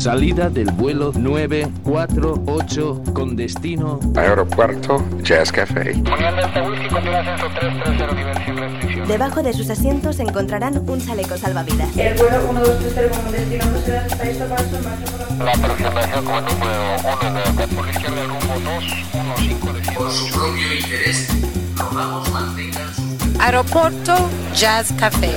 Salida del vuelo 948 con destino Aeropuerto Jazz Café. Debajo de sus asientos encontrarán un chaleco salvavidas. El vuelo 1230 con destino por la... Aproximación como número 1 de por izquierda rumbo 215 Por su propio interés, rogamos mantengan su... Aeropuerto Jazz Café.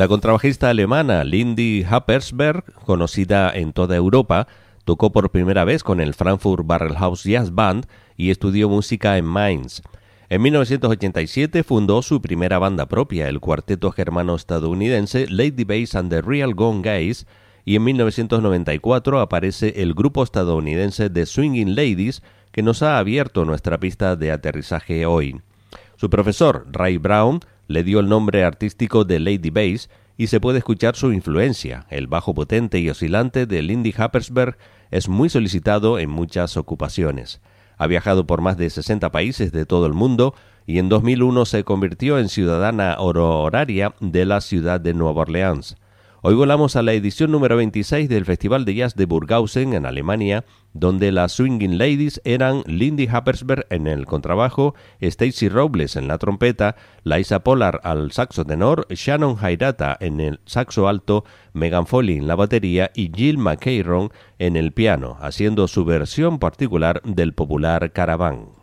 La contrabajista alemana Lindy Happersberg, conocida en toda Europa, tocó por primera vez con el Frankfurt Barrelhouse Jazz Band y estudió música en Mainz. En 1987 fundó su primera banda propia, el cuarteto germano-estadounidense Lady Bass and the Real Gone Guys, y en 1994 aparece el grupo estadounidense The Swinging Ladies, que nos ha abierto nuestra pista de aterrizaje hoy. Su profesor, Ray Brown, le dio el nombre artístico de Lady Bass y se puede escuchar su influencia. El bajo potente y oscilante de Lindy Happersberg es muy solicitado en muchas ocupaciones. Ha viajado por más de 60 países de todo el mundo y en 2001 se convirtió en ciudadana honoraria de la ciudad de Nueva Orleans. Hoy volamos a la edición número 26 del Festival de Jazz de Burghausen en Alemania, donde las Swinging Ladies eran Lindy Happersberg en el contrabajo, Stacy Robles en la trompeta, Liza Pollard al saxo tenor, Shannon Hairata en el saxo alto, Megan Foley en la batería y Jill McCarron en el piano, haciendo su versión particular del popular Caravan.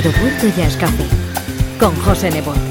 Aeropuerto Jazz Café con José Nebot.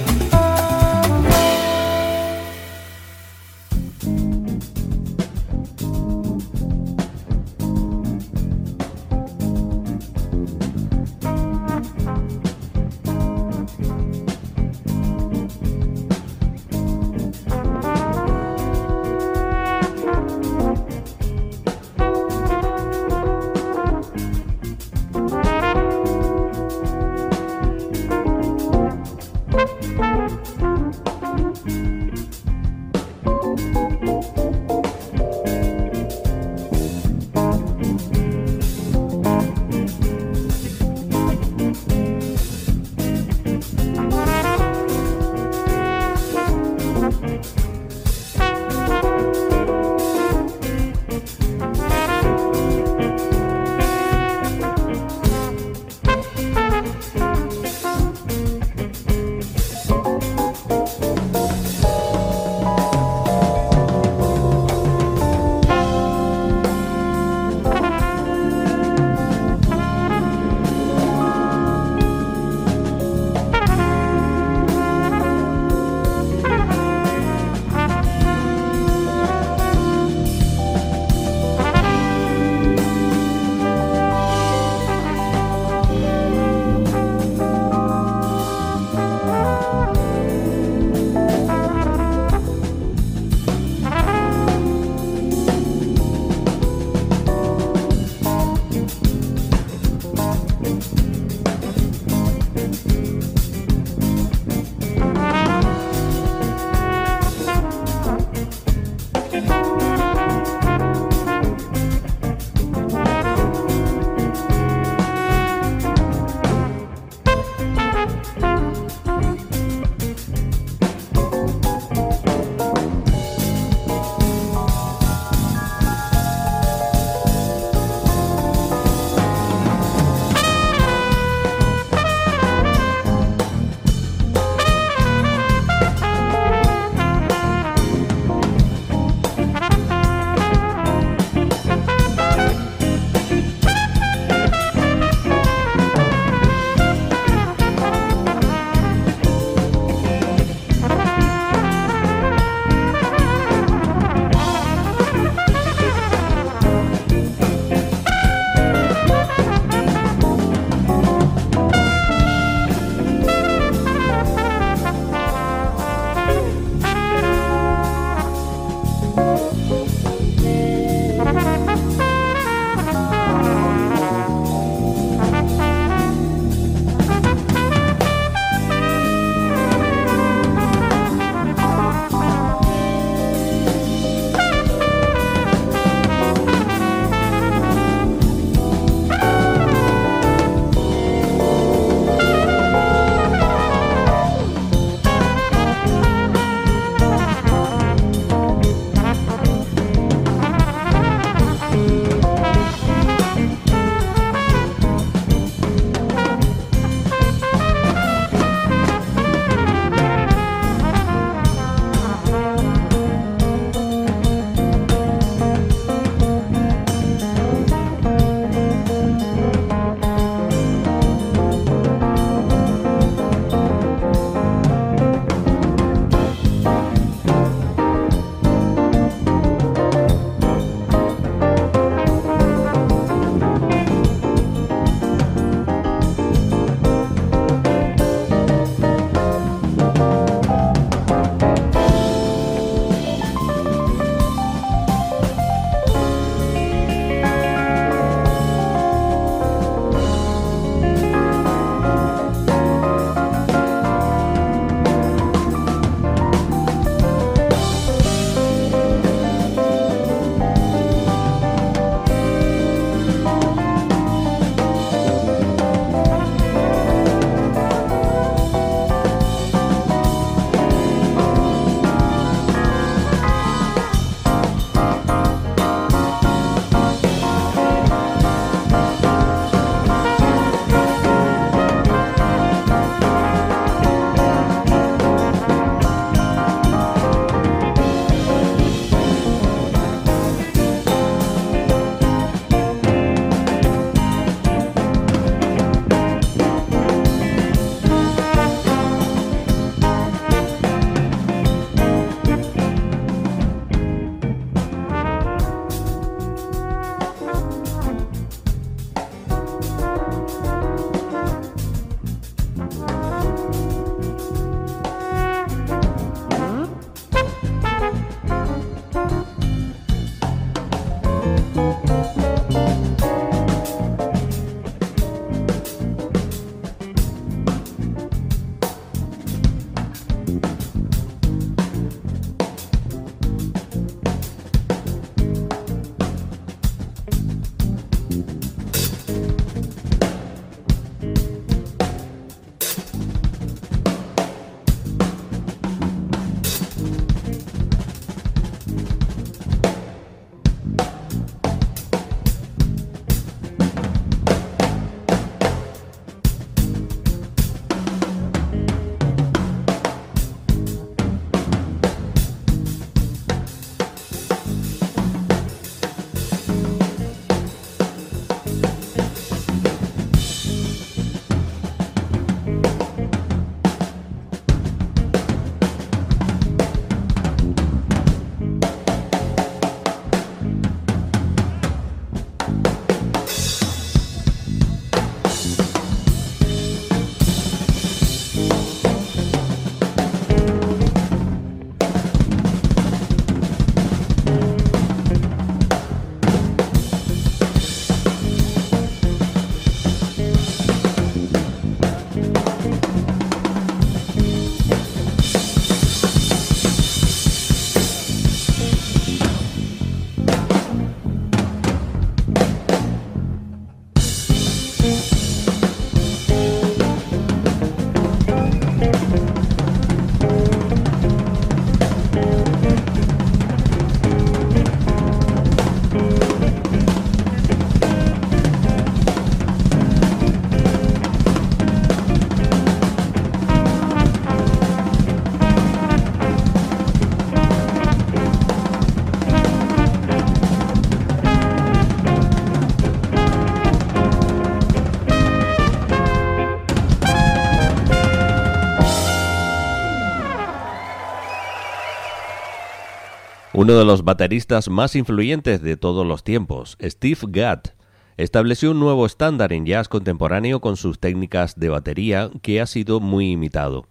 Uno de los bateristas más influyentes de todos los tiempos, Steve Gadd, estableció un nuevo estándar en jazz contemporáneo con sus técnicas de batería que ha sido muy imitado.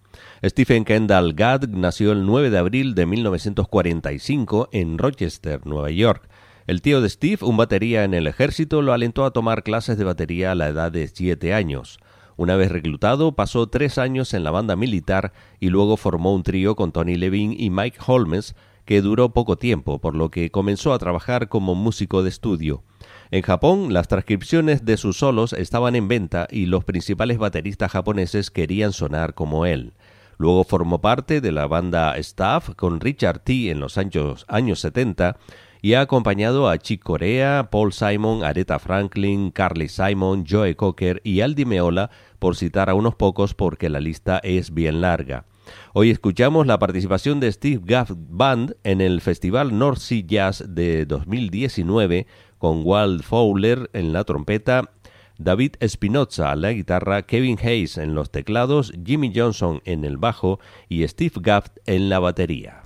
Stephen Kendall Gadd nació el 9 de abril de 1945 en Rochester, Nueva York. El tío de Steve, un batería en el ejército, lo alentó a tomar clases de batería a la edad de 7 años. Una vez reclutado, pasó tres años en la banda militar y luego formó un trío con Tony Levine y Mike Holmes, que duró poco tiempo, por lo que comenzó a trabajar como músico de estudio. En Japón, las transcripciones de sus solos estaban en venta y los principales bateristas japoneses querían sonar como él. Luego formó parte de la banda Staff con Richard T. en los años, años 70 y ha acompañado a Chick Corea, Paul Simon, Aretha Franklin, Carly Simon, Joe Cocker y Aldi Meola, por citar a unos pocos porque la lista es bien larga. Hoy escuchamos la participación de Steve Gaff Band en el Festival North Sea Jazz de 2019 con Walt Fowler en la trompeta, David Espinoza a la guitarra, Kevin Hayes en los teclados, Jimmy Johnson en el bajo y Steve Gaff en la batería.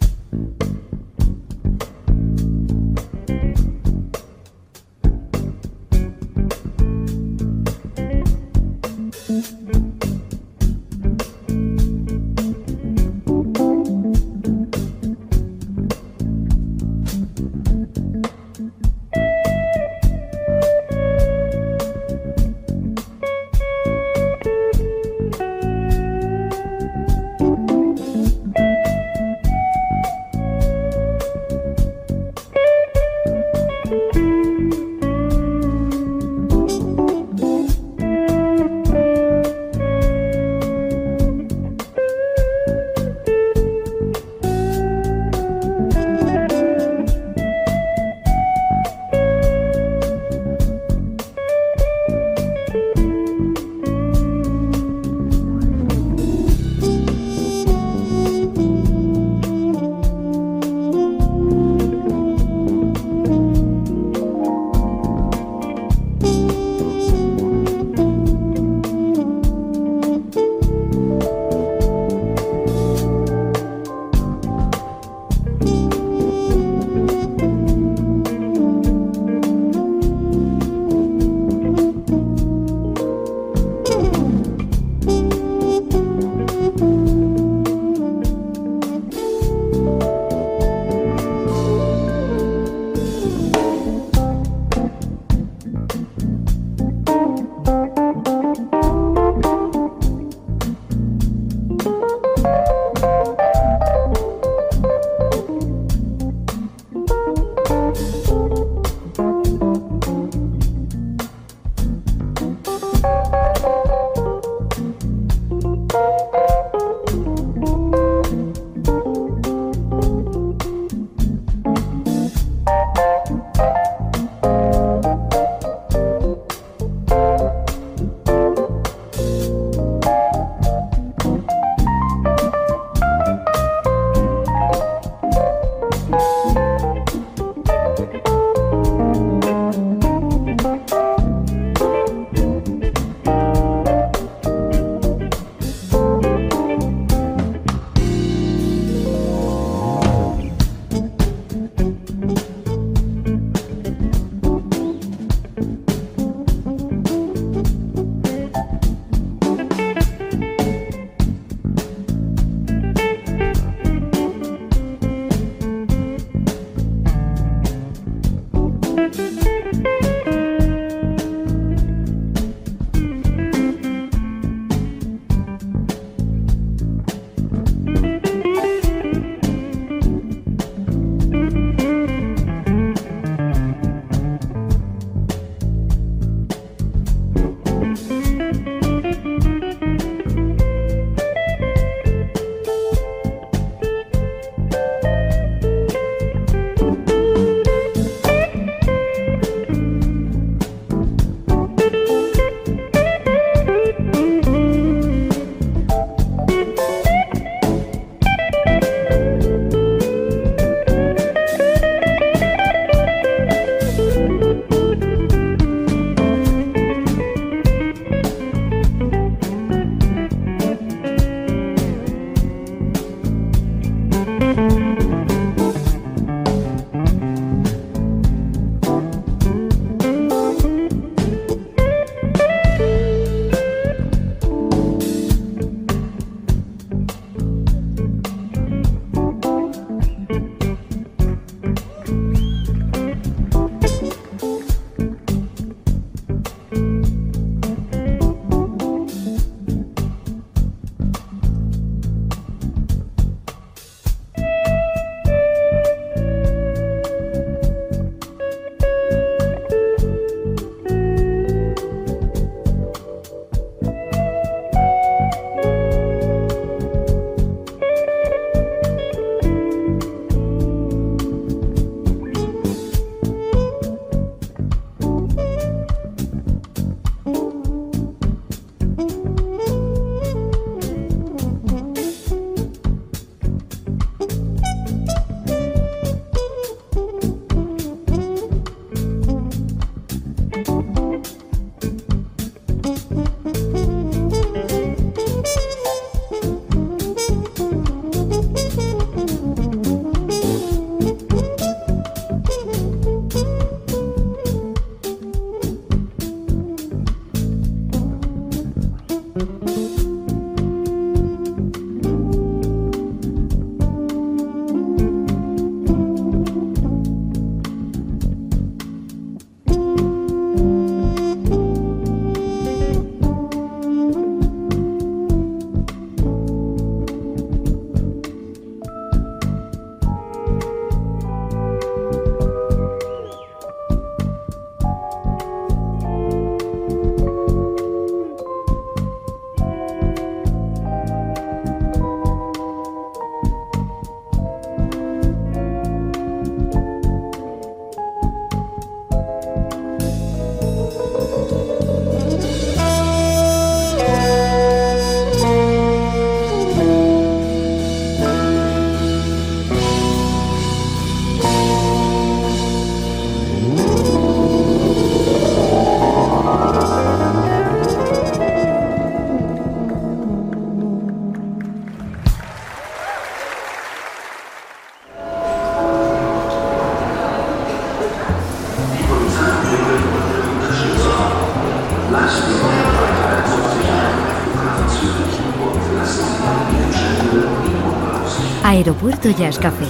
Aeropuerto Jazz Café.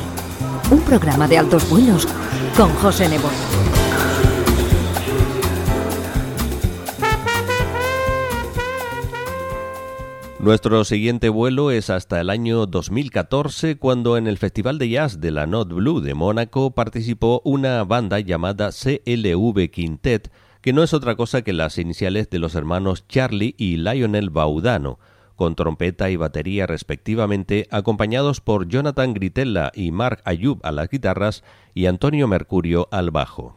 Un programa de altos vuelos con José Nebo. Nuestro siguiente vuelo es hasta el año 2014, cuando en el Festival de Jazz de la Note Blue de Mónaco participó una banda llamada CLV Quintet, que no es otra cosa que las iniciales de los hermanos Charlie y Lionel Baudano, con trompeta y batería respectivamente, acompañados por Jonathan Gritella y Mark Ayub a las guitarras y Antonio Mercurio al bajo.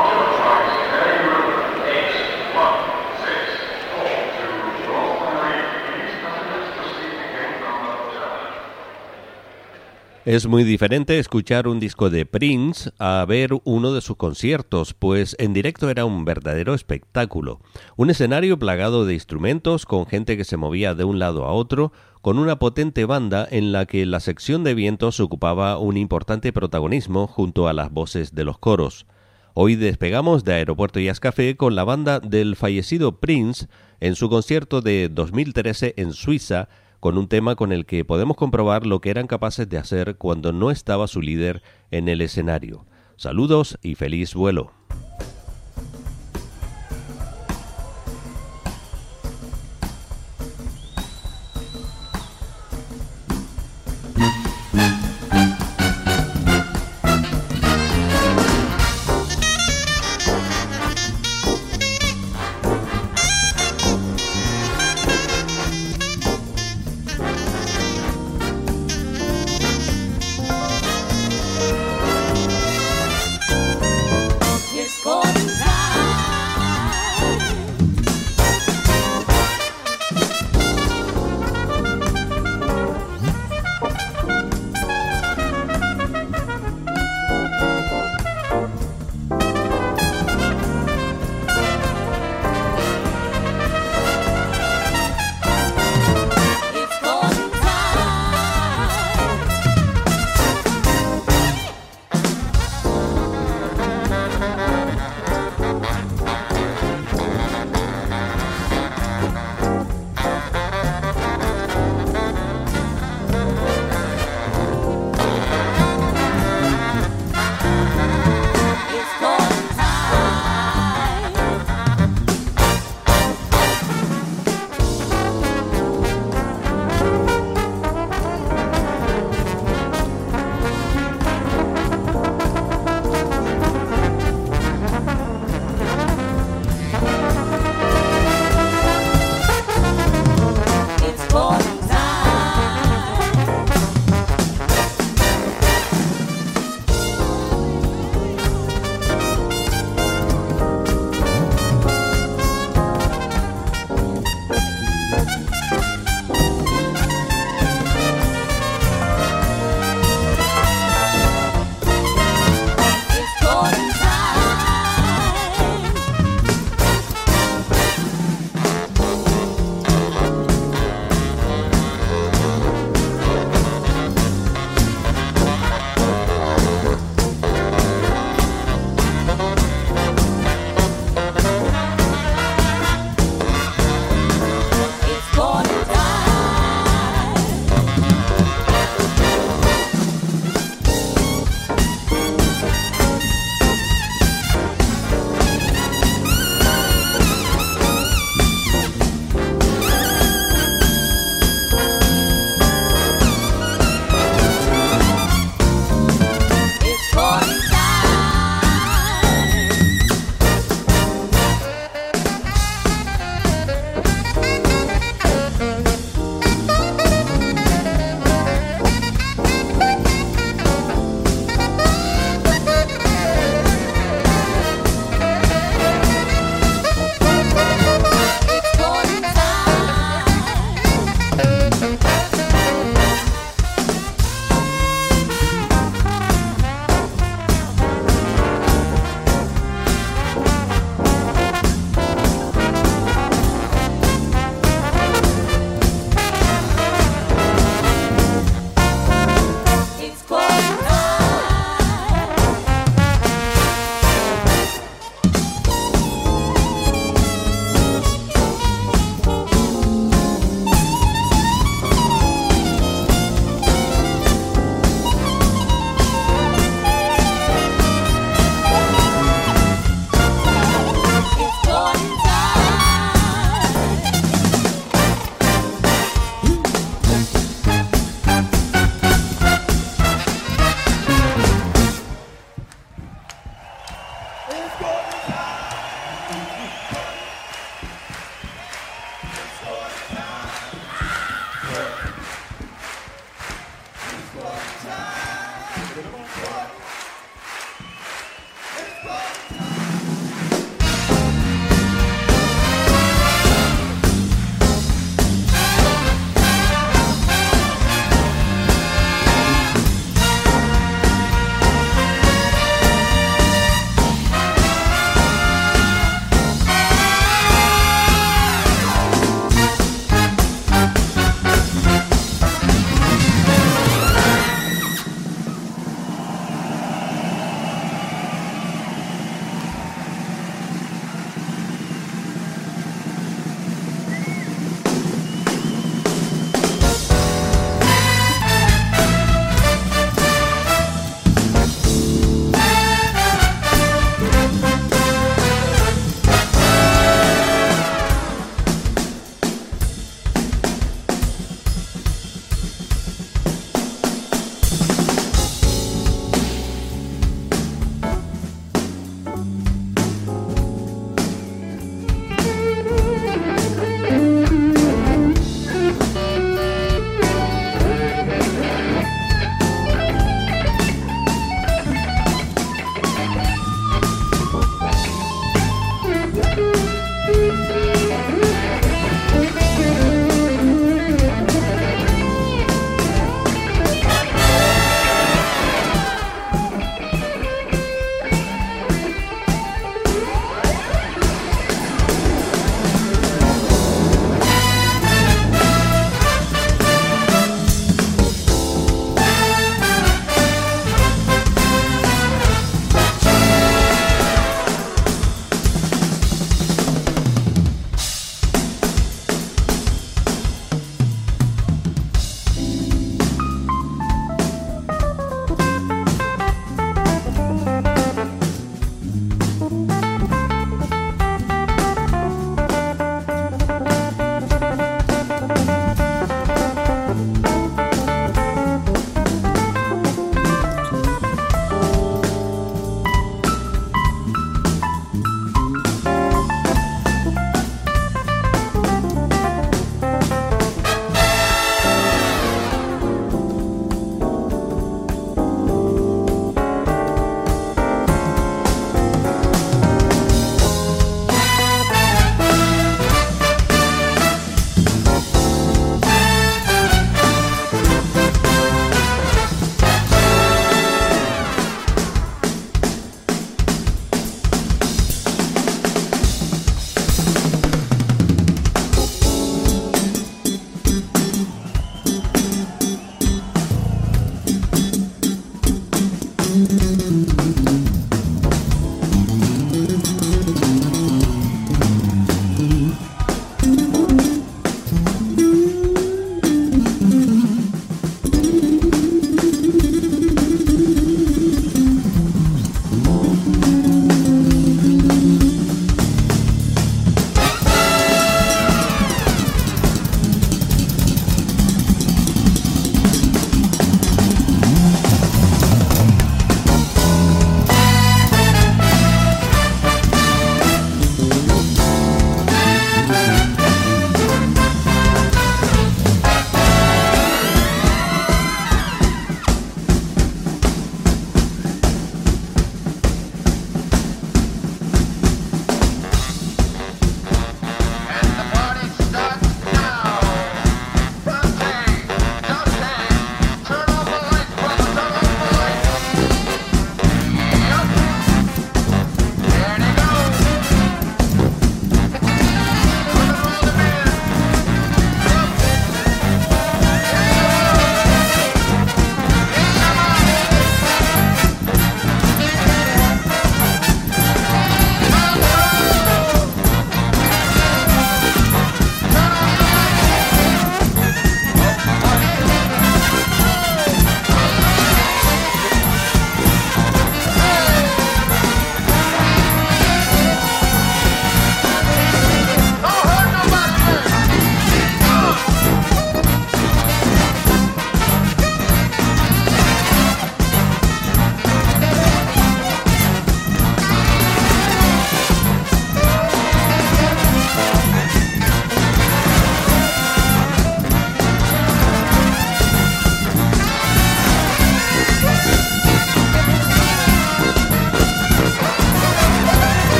Es muy diferente escuchar un disco de Prince a ver uno de sus conciertos, pues en directo era un verdadero espectáculo. Un escenario plagado de instrumentos, con gente que se movía de un lado a otro, con una potente banda en la que la sección de vientos ocupaba un importante protagonismo junto a las voces de los coros. Hoy despegamos de Aeropuerto Jazz Café con la banda del fallecido Prince en su concierto de 2013 en Suiza, con un tema con el que podemos comprobar lo que eran capaces de hacer cuando no estaba su líder en el escenario. Saludos y feliz vuelo.